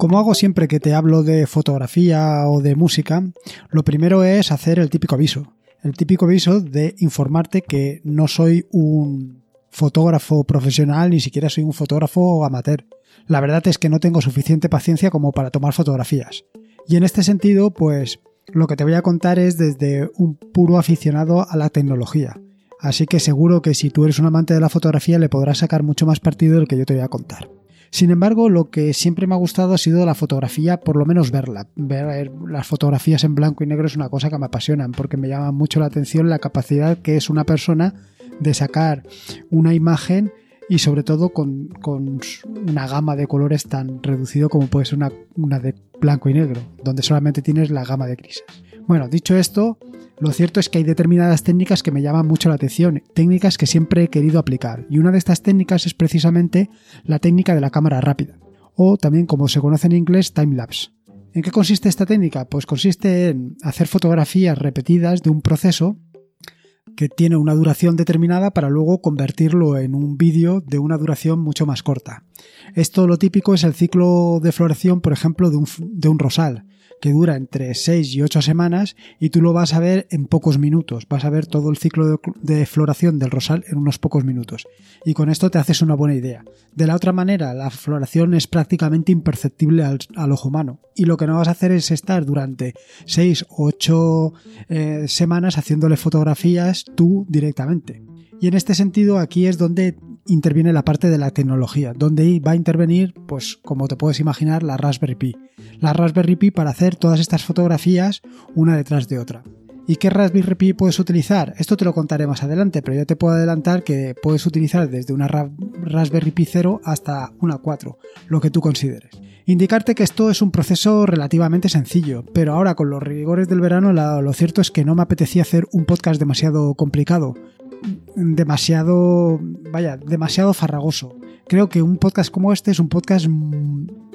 Como hago siempre que te hablo de fotografía o de música, lo primero es hacer el típico aviso. El típico aviso de informarte que no soy un fotógrafo profesional, ni siquiera soy un fotógrafo amateur. La verdad es que no tengo suficiente paciencia como para tomar fotografías. Y en este sentido, pues lo que te voy a contar es desde un puro aficionado a la tecnología. Así que seguro que si tú eres un amante de la fotografía le podrás sacar mucho más partido del que yo te voy a contar. Sin embargo, lo que siempre me ha gustado ha sido la fotografía, por lo menos verla. Ver las fotografías en blanco y negro es una cosa que me apasionan porque me llama mucho la atención la capacidad que es una persona de sacar una imagen y sobre todo con, una gama de colores tan reducido como puede ser una, una de blanco y negro, donde solamente tienes la gama de grises. Bueno, dicho esto, lo cierto es que hay determinadas técnicas que me llaman mucho la atención, técnicas que siempre he querido aplicar, y una de estas técnicas es precisamente la técnica de la cámara rápida, o también como se conoce en inglés, time-lapse. ¿En qué consiste esta técnica? Pues consiste en hacer fotografías repetidas de un proceso que tiene una duración determinada para luego convertirlo en un vídeo de una duración mucho más corta. Esto lo típico es el ciclo de floración, por ejemplo, de un, de un rosal que dura entre 6 y 8 semanas y tú lo vas a ver en pocos minutos. Vas a ver todo el ciclo de, floración del rosal en unos pocos minutos. Y con esto te haces una buena idea. De la otra manera, la floración es prácticamente imperceptible al, ojo humano. Y lo que no vas a hacer es estar durante 6 o 8 eh, semanas haciéndole fotografías tú directamente. Y en este sentido aquí es donde interviene la parte de la tecnología, donde va a intervenir, pues como te puedes imaginar, la Raspberry Pi. La Raspberry Pi para hacer todas estas fotografías una detrás de otra. ¿Y qué Raspberry Pi puedes utilizar? Esto te lo contaré más adelante, pero yo te puedo adelantar que puedes utilizar desde una Raspberry Pi 0 hasta una 4, lo que tú consideres. Indicarte que esto es un proceso relativamente sencillo, pero ahora con los rigores del verano lo cierto es que no me apetecía hacer un podcast demasiado complicado, demasiado, vaya, demasiado farragoso. Creo que un podcast como este es un podcast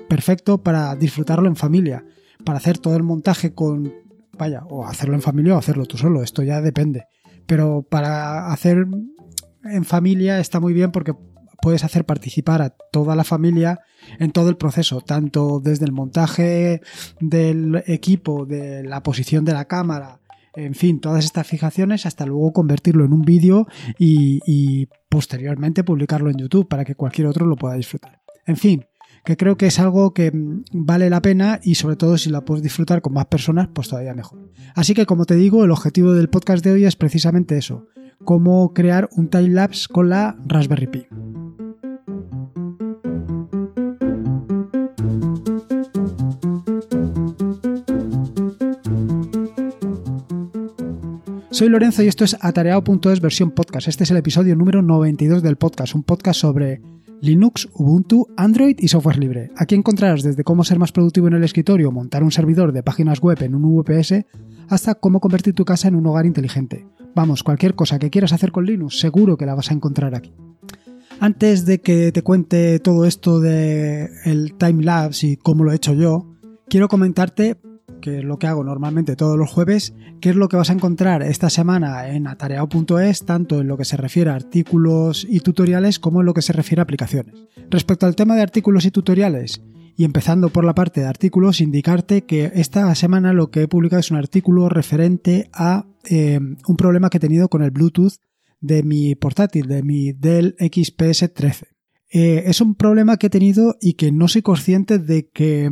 perfecto para disfrutarlo en familia, para hacer todo el montaje con, vaya, o hacerlo en familia o hacerlo tú solo, esto ya depende. Pero para hacer en familia está muy bien porque puedes hacer participar a toda la familia en todo el proceso, tanto desde el montaje del equipo, de la posición de la cámara, en fin, todas estas fijaciones hasta luego convertirlo en un vídeo y, posteriormente publicarlo en YouTube para que cualquier otro lo pueda disfrutar. En fin, que creo que es algo que mm, vale la pena y sobre todo si la puedes disfrutar con más personas, pues todavía mejor. Así que como te digo, el objetivo del podcast de hoy es precisamente eso, cómo crear un time lapse con la Raspberry Pi. Soy Lorenzo y esto es atareado.es versión podcast. Este es el episodio número 92 del podcast, un podcast sobre Linux, Ubuntu, Android y software libre. Aquí encontrarás desde cómo ser más productivo en el escritorio, montar un servidor de páginas web en un VPS, hasta cómo convertir tu casa en un hogar inteligente. Vamos, cualquier cosa que quieras hacer con Linux, seguro que la vas a encontrar aquí. Antes de que te cuente todo esto de el timelapse y cómo lo he hecho yo, quiero comentarte que es lo que hago normalmente todos los jueves, qué es lo que vas a encontrar esta semana en atareado.es, tanto en lo que se refiere a artículos y tutoriales como en lo que se refiere a aplicaciones. Respecto al tema de artículos y tutoriales, y empezando por la parte de artículos, indicarte que esta semana lo que he publicado es un artículo referente a eh, un problema que he tenido con el Bluetooth de mi portátil, de mi Dell XPS 13. Eh, es un problema que he tenido y que no soy consciente de que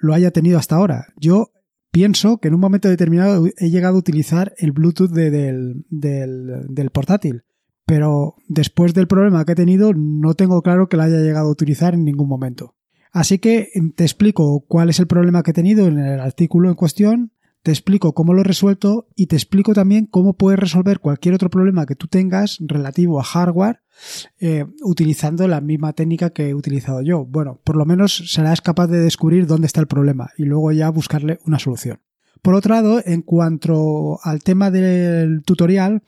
lo haya tenido hasta ahora. Yo pienso que en un momento determinado he llegado a utilizar el Bluetooth del, del, portátil. Pero después del problema que he tenido, no tengo claro que lo haya llegado a utilizar en ningún momento. Así que te explico cuál es el problema que he tenido en el artículo en cuestión, te explico cómo lo he resuelto y te explico también cómo puedes resolver cualquier otro problema que tú tengas relativo a hardware eh, utilizando la misma técnica que he utilizado yo. Bueno, por lo menos serás capaz de descubrir dónde está el problema y luego ya buscarle una solución. Por otro lado, en cuanto al tema del tutorial,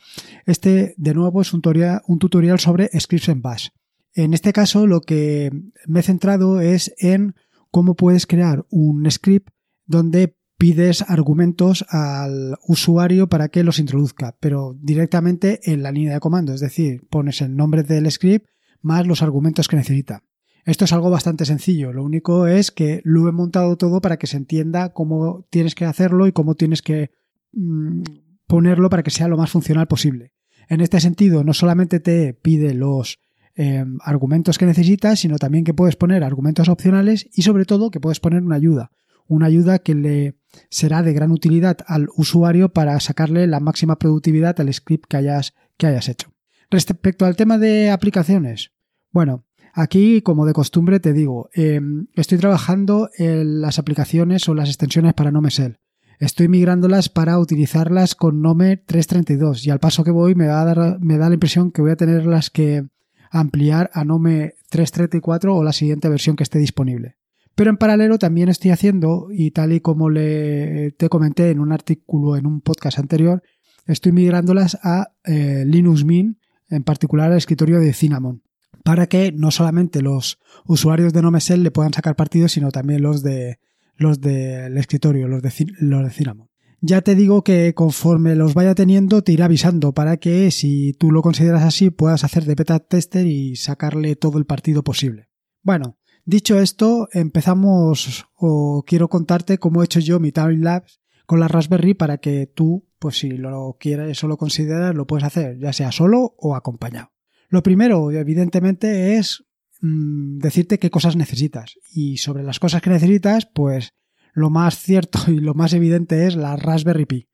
este de nuevo es un tutorial, un tutorial sobre scripts en bash. En este caso, lo que me he centrado es en cómo puedes crear un script donde pides argumentos al usuario para que los introduzca, pero directamente en la línea de comando, es decir, pones el nombre del script más los argumentos que necesita. Esto es algo bastante sencillo, lo único es que lo he montado todo para que se entienda cómo tienes que hacerlo y cómo tienes que mm, ponerlo para que sea lo más funcional posible. En este sentido, no solamente te pide los em, argumentos que necesitas, sino también que puedes poner argumentos opcionales y sobre todo que puedes poner una ayuda. Una ayuda que le será de gran utilidad al usuario para sacarle la máxima productividad al script que hayas, que hayas hecho. Respecto al tema de aplicaciones, bueno, aquí como de costumbre te digo, em, estoy trabajando en las aplicaciones o las extensiones para NoMesel. Estoy migrándolas para utilizarlas con Nome 332 y al paso que voy me, a me da la impresión que voy a tenerlas que ampliar a Nome 334 o la siguiente versión que esté disponible. Pero en paralelo también estoy haciendo, y tal y como le, te comenté en un artículo en un podcast anterior, estoy migrándolas a eh, Linux Mint, en particular al escritorio de Cinnamon, para que no solamente los usuarios de NoMesel le puedan sacar partido, sino también los de los del escritorio, los de, los de Cinnamon. Ya te digo que conforme los vaya teniendo te iré avisando para que si tú lo consideras así puedas hacer de beta tester y sacarle todo el partido posible. Bueno, dicho esto, empezamos o quiero contarte cómo he hecho yo mi timelapse con la Raspberry para que tú, pues si lo quieres o lo consideras, lo puedes hacer, ya sea solo o acompañado. Lo primero, evidentemente, es Mm, decirte qué cosas necesitas. Y sobre las cosas que necesitas, pues lo más cierto y lo más evidente es la Raspberry Pi.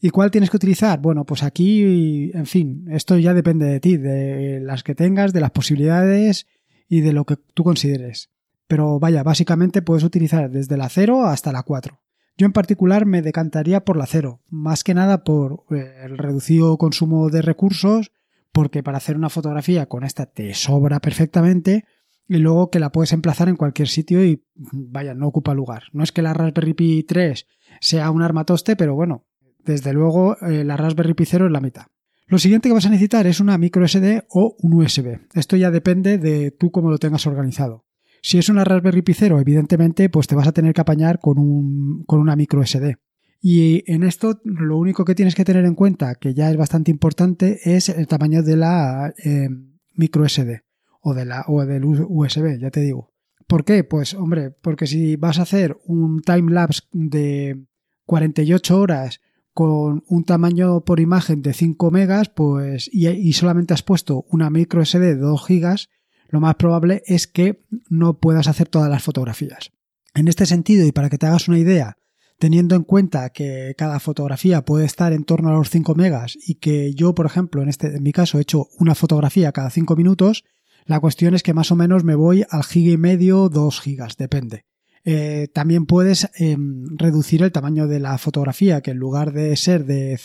¿Y cuál tienes que utilizar? Bueno, pues aquí, en fin, esto ya depende de ti, de las que tengas, de las posibilidades y de lo que tú consideres. Pero vaya, básicamente puedes utilizar desde la 0 hasta la 4. Yo en particular me decantaría por la 0, más que nada por eh, el reducido consumo de recursos porque para hacer una fotografía con esta te sobra perfectamente y luego que la puedes emplazar en cualquier sitio y vaya, no ocupa lugar. No es que la Raspberry Pi 3 sea un armatoste, pero bueno, desde luego eh, la Raspberry Pi 0 es la mitad. Lo siguiente que vas a necesitar es una micro SD o un USB. Esto ya depende de tú cómo lo tengas organizado. Si es una Raspberry Pi 0, evidentemente, pues te vas a tener que apañar con, un, con una micro SD. Y en esto lo único que tienes que tener en cuenta, que ya es bastante importante, es el tamaño de la eh, micro SD o, de la, o del USB, ya te digo. ¿Por qué? Pues hombre, porque si vas a hacer un time lapse de 48 horas con un tamaño por imagen de 5 megas, pues y, solamente has puesto una micro SD de 2 gigas, lo más probable es que no puedas hacer todas las fotografías. En este sentido, y para que te hagas una idea teniendo en cuenta que cada fotografía puede estar en torno a los 5 megas y que yo, por ejemplo, en, este, en mi caso he hecho una fotografía cada 5 minutos, la cuestión es que más o menos me voy al giga y medio, 2 gigas, depende. Eh, también puedes em, reducir el tamaño de la fotografía, que en lugar de ser de,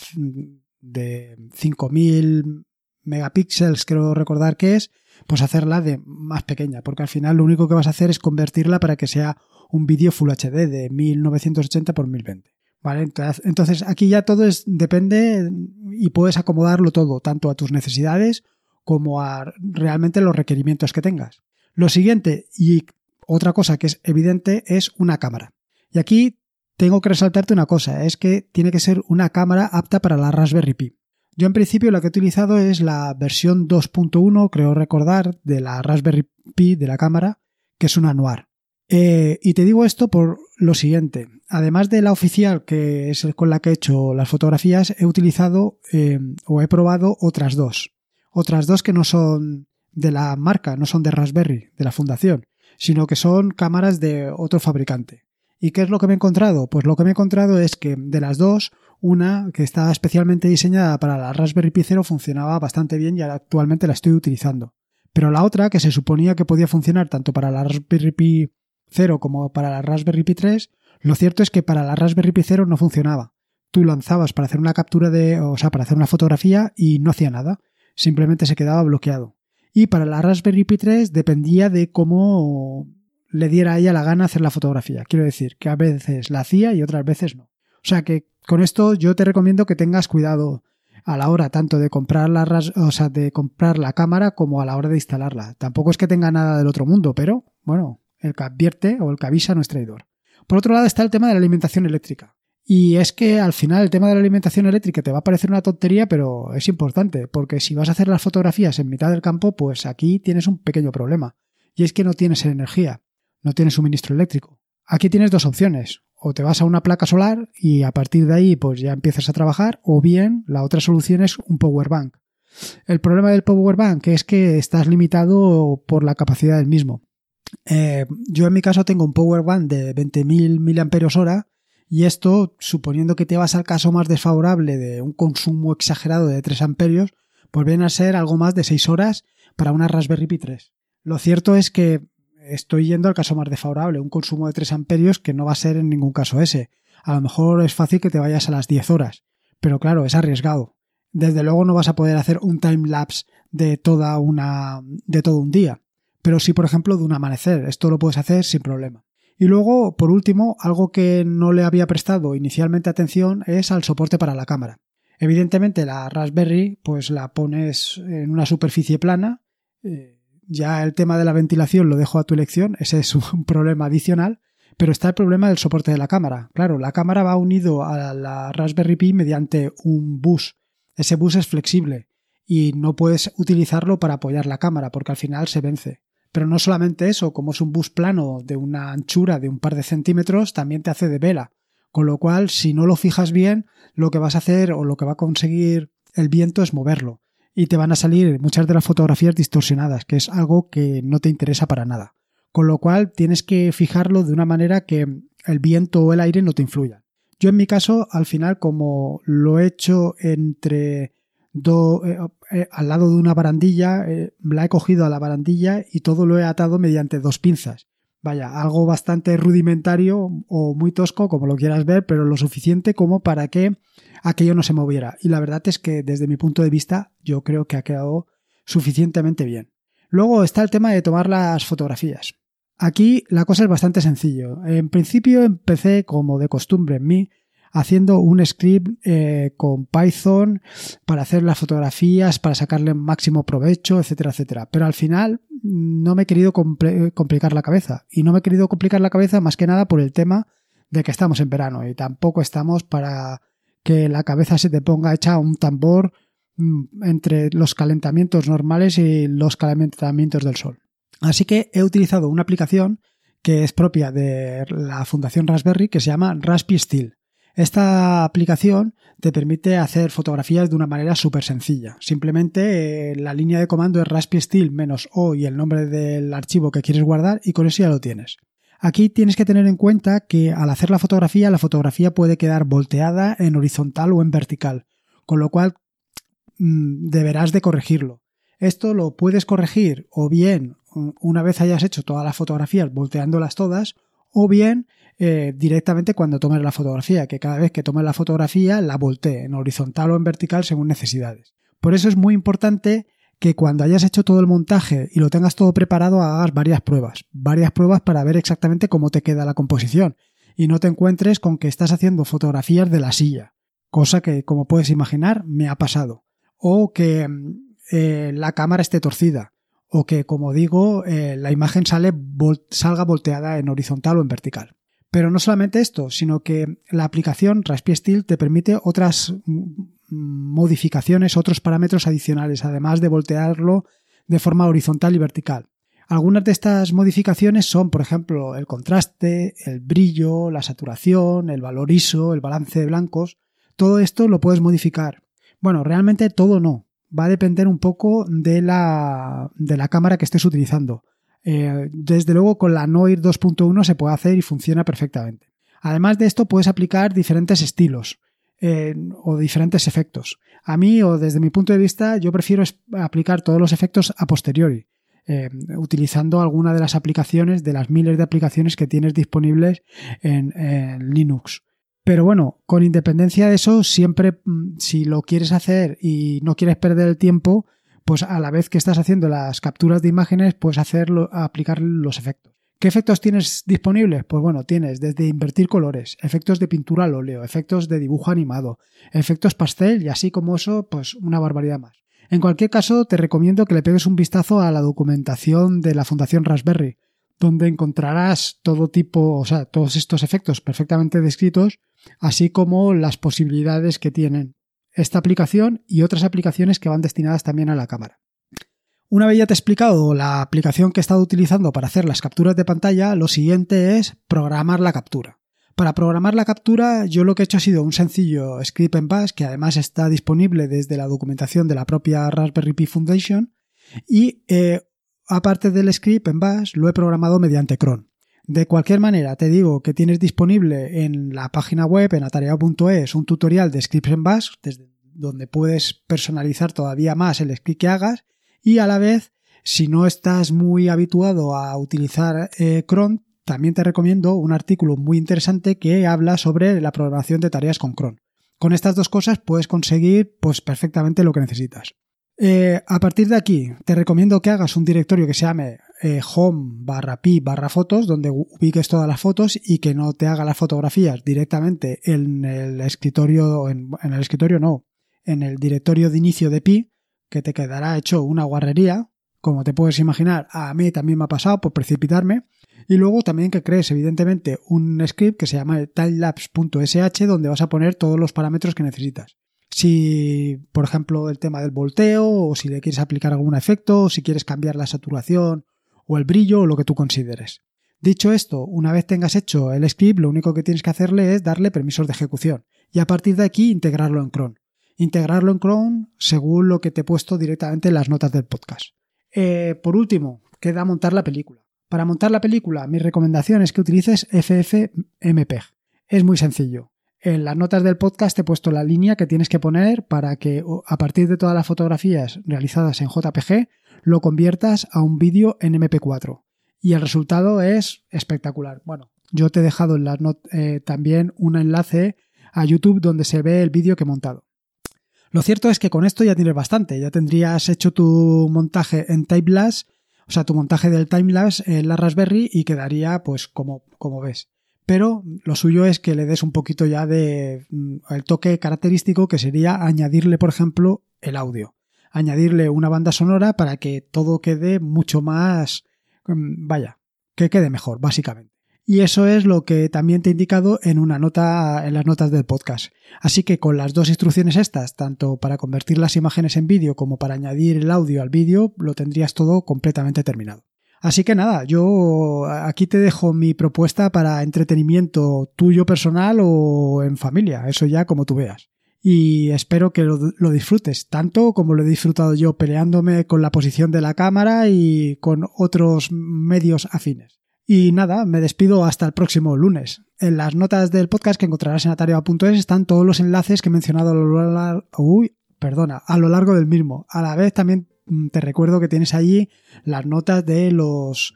de 5000 megapíxeles, creo recordar que es, pues hacerla de más pequeña, porque al final lo único que vas a hacer es convertirla para que sea un vídeo Full HD de 1980 por 1020. ¿Vale? Entonces aquí ya todo es, depende y puedes acomodarlo todo, tanto a tus necesidades como a realmente los requerimientos que tengas. Lo siguiente, y otra cosa que es evidente, es una cámara. Y aquí tengo que resaltarte una cosa, es que tiene que ser una cámara apta para la Raspberry Pi. Yo en principio la que he utilizado es la versión 2.1, creo recordar, de la Raspberry Pi de la cámara, que es una Noir. Eh, y te digo esto por lo siguiente. Además de la oficial, que es con la que he hecho las fotografías, he utilizado eh, o he probado otras dos. Otras dos que no son de la marca, no son de Raspberry, de la fundación, sino que son cámaras de otro fabricante. ¿Y qué es lo que me he encontrado? Pues lo que me he encontrado es que de las dos, una que está especialmente diseñada para la Raspberry Pi 0 funcionaba bastante bien y actualmente la estoy utilizando. Pero la otra, que se suponía que podía funcionar tanto para la Raspberry Pi 0 como para la Raspberry Pi 3, lo cierto es que para la Raspberry Pi 0 no funcionaba. Tú lanzabas para hacer una captura de, o sea, para hacer una fotografía y no hacía nada, simplemente se quedaba bloqueado. Y para la Raspberry Pi 3 dependía de cómo le diera a ella la gana hacer la fotografía. Quiero decir que a veces la hacía y otras veces no. O sea que con esto yo te recomiendo que tengas cuidado a la hora tanto de comprar la, o sea, de comprar la cámara como a la hora de instalarla. Tampoco es que tenga nada del otro mundo, pero bueno, el que advierte o el que avisa no es traidor. Por otro lado está el tema de la alimentación eléctrica. Y es que al final el tema de la alimentación eléctrica te va a parecer una tontería, pero es importante, porque si vas a hacer las fotografías en mitad del campo, pues aquí tienes un pequeño problema. y es que no tienes energía, no tienes suministro eléctrico. Aquí tienes dos opciones, o te vas a una placa solar y a partir de ahí pues ya empiezas a trabajar, o bien la otra solución es un power bank. El problema del power bank es que estás limitado por la capacidad del mismo. Eh, yo en mi caso tengo un power bank de 20.000 mAh y esto, suponiendo que te vas al caso más desfavorable de un consumo exagerado de 3 amperios, pues viene a ser algo más de 6 horas para una Raspberry Pi 3. Lo cierto es que estoy yendo al caso más desfavorable, un consumo de 3 amperios que no va a ser en ningún caso ese. A lo mejor es fácil que te vayas a las 10 horas, pero claro, es arriesgado. Desde luego no vas a poder hacer un time lapse de toda una de todo un día, pero sí, por ejemplo, de un amanecer. Esto lo puedes hacer sin problema. Y luego, por último, algo que no le había prestado inicialmente atención es al soporte para la cámara. Evidentemente, la Raspberry, pues la pones en una superficie plana. Eh, ya el tema de la ventilación lo dejo a tu elección, ese es un problema adicional. Pero está el problema del soporte de la cámara. Claro, la cámara va unido a la Raspberry Pi mediante un bus. Ese bus es flexible y no puedes utilizarlo para apoyar la cámara porque al final se vence. Pero no solamente eso, como es un bus plano de una anchura de un par de centímetros, también te hace de vela. Con lo cual, si no lo fijas bien, lo que vas a hacer o lo que va a conseguir el viento es moverlo. Y te van a salir muchas de las fotografías distorsionadas, que es algo que no te interesa para nada. Con lo cual, tienes que fijarlo de una manera que el viento o el aire no te influyan. Yo en mi caso, al final, como lo he hecho entre eh, eh, al lado de una barandilla, eh, la he cogido a la barandilla y todo lo he atado mediante dos pinzas. Vaya, algo bastante rudimentario o muy tosco, como lo quieras ver, pero lo suficiente como para que aquello no se moviera. Y la verdad es que desde mi punto de vista yo creo que ha quedado suficientemente bien. Luego está el tema de tomar las fotografías. Aquí la cosa es bastante sencillo. En principio empecé como de costumbre en mí haciendo un script eh, con Python para hacer las fotografías, para sacarle máximo provecho, etcétera, etcétera. Pero al final no me he querido complicar la cabeza. Y no me he querido complicar la cabeza más que nada por el tema de que estamos en verano y tampoco estamos para que la cabeza se te ponga hecha un tambor mm, entre los calentamientos normales y los calentamientos del sol. Así que he utilizado una aplicación que es propia de la Fundación Raspberry que se llama Raspi Steel. Esta aplicación te permite hacer fotografías de una manera súper sencilla. Simplemente eh, la línea de comando es raspi steel menos o y el nombre del archivo que quieres guardar y con eso ya lo tienes. Aquí tienes que tener en cuenta que al hacer la fotografía, la fotografía puede quedar volteada en horizontal o en vertical, con lo cual mm, deberás de corregirlo. Esto lo puedes corregir o bien una vez hayas hecho todas las fotografías volteándolas todas, o bien eh, directamente cuando tomes la fotografía, que cada vez que tomes la fotografía la voltee en horizontal o en vertical según necesidades. Por eso es muy importante que cuando hayas hecho todo el montaje y lo tengas todo preparado hagas varias pruebas, varias pruebas para ver exactamente cómo te queda la composición. Y no te encuentres con que estás haciendo fotografías de la silla, cosa que como puedes imaginar me ha pasado, o que mm, eh, la cámara esté torcida, o que como digo eh, la imagen salga volteada en horizontal o en vertical. Pero no solamente esto, sino que la aplicación Raspi Steel te permite otras modificaciones, otros parámetros adicionales, además de voltearlo de forma horizontal y vertical. Algunas de estas modificaciones son, por ejemplo, el contraste, el brillo, la saturación, el valor ISO, el balance de blancos. Todo esto lo puedes modificar. Bueno, realmente todo no. Va a depender un poco de la, de la cámara que estés utilizando. Eh, desde luego con la Noir 2.1 se puede hacer y funciona perfectamente. Además de esto puedes aplicar diferentes estilos eh, o diferentes efectos. A mí o desde mi punto de vista yo prefiero aplicar todos los efectos a posteriori. Eh, utilizando alguna de las aplicaciones, de las miles de aplicaciones que tienes disponibles en, en, Linux. Pero bueno, con independencia de eso, siempre mm, si lo quieres hacer y no quieres perder el tiempo, pues a la vez que estás haciendo las capturas de imágenes, puedes hacerlo, aplicar los efectos. ¿Qué efectos tienes disponibles? Pues bueno, tienes desde invertir colores, efectos de pintura al óleo, efectos de dibujo animado, efectos pastel y así como eso, pues una barbaridad más. En cualquier caso, te recomiendo que le pegues un vistazo a la documentación de la Fundación Raspberry, donde encontrarás todo tipo, o sea, todos estos efectos perfectamente descritos, así como las posibilidades que tienen esta aplicación y otras aplicaciones que van destinadas también a la cámara. Una vez ya te he explicado la aplicación que he estado utilizando para hacer las capturas de pantalla, lo siguiente es programar la captura. Para programar la captura, yo lo que he hecho ha sido un sencillo script en Bash, que además está disponible desde la documentación de la propia Raspberry Pi Foundation, y eh, aparte del script en Bash, lo he programado mediante cron. De cualquier manera, te digo que tienes disponible en la página web, en atareado.es, un tutorial de scripts en Bash, desde donde puedes personalizar todavía más el script que hagas, y a la vez, si no estás muy habituado a utilizar eh, cron, también te recomiendo un artículo muy interesante que habla sobre la programación de tareas con cron. Con estas dos cosas puedes conseguir pues perfectamente lo que necesitas. Eh, a partir de aquí, te recomiendo que hagas un directorio que se llame eh, home barra pi barra fotos, donde ubiques todas las fotos y que no te haga las fotografías directamente en el escritorio, en, en el escritorio no, en el directorio de inicio de pi, que te quedará hecho una guarrería, como te puedes imaginar, a mí también me ha pasado por precipitarme, y luego también que crees, evidentemente, un script que se llama timelapse.sh donde vas a poner todos los parámetros que necesitas. Si, por ejemplo, el tema del volteo, o si le quieres aplicar algún efecto, o si quieres cambiar la saturación, o el brillo, o lo que tú consideres. Dicho esto, una vez tengas hecho el script, lo único que tienes que hacerle es darle permisos de ejecución y a partir de aquí integrarlo en cron. Integrarlo en cron según lo que te he puesto directamente en las notas del podcast. Eh, por último, queda montar la película. Para montar la película, mi recomendación es que utilices FFmpeg. Es muy sencillo. En las notas del podcast he puesto la línea que tienes que poner para que a partir de todas las fotografías realizadas en JPG lo conviertas a un vídeo en MP4. Y el resultado es espectacular. Bueno, yo te he dejado eh, también un enlace a YouTube donde se ve el vídeo que he montado. Lo cierto es que con esto ya tienes bastante. Ya tendrías hecho tu montaje en Typelapse o sea, tu montaje del timelapse en la Raspberry y quedaría pues como, como ves. Pero lo suyo es que le des un poquito ya de mm, el toque característico que sería añadirle, por ejemplo, el audio. Añadirle una banda sonora para que todo quede mucho más, mm, vaya, que quede mejor, básicamente. Y eso es lo que también te he indicado en una nota, en las notas del podcast. Así que con las dos instrucciones estas, tanto para convertir las imágenes en vídeo como para añadir el audio al vídeo, lo tendrías todo completamente terminado. Así que nada, yo aquí te dejo mi propuesta para entretenimiento tuyo personal o en familia, eso ya como tú veas. Y espero que lo, disfrutes, tanto como lo he disfrutado yo peleándome con la posición de la cámara y con otros medios afines. Y nada, me despido hasta el próximo lunes. En las notas del podcast que encontrarás en atareado.es están todos los enlaces que he mencionado a lo largo, uy, perdona, a lo largo del mismo. A la vez también te recuerdo que tienes allí las notas de los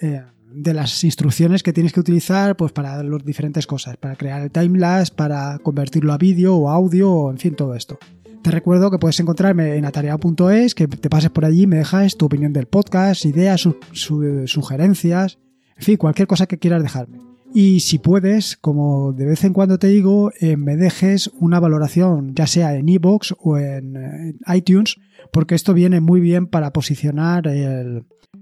eh, de las instrucciones que tienes que utilizar pues para las diferentes cosas, para crear el timelapse, para convertirlo a vídeo o audio, o en fin, todo esto. Te recuerdo que puedes encontrarme en atareado.es, que te pases por allí, me dejas tu opinión del podcast, ideas, sugerencias, en fin, cualquier cosa que quieras dejarme. Y si puedes, como de vez en cuando te digo, eh, me dejes una valoración, ya sea en iVoox o en, iTunes, porque esto viene muy bien para posicionar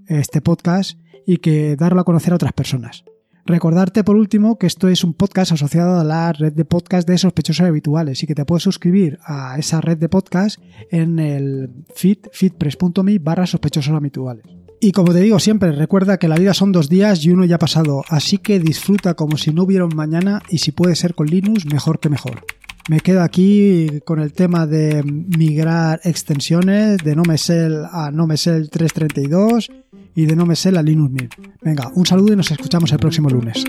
este podcast y que darlo a conocer a otras personas. Recordarte por último que esto es un podcast asociado a la red de podcast de sospechosos habituales y que te puedes suscribir a esa red de podcast en el feed feedpress.me barra sospechosos habituales. Y como te digo siempre, recuerda que la vida son dos días y uno ya ha pasado, así que disfruta como si no hubiera un mañana y si puede ser con Linux, mejor que mejor. Me quedo aquí con el tema de migrar extensiones de NoMesel a NoMesel 332 y de NoMesel a Linux 1000. Venga, un saludo y nos escuchamos el próximo lunes.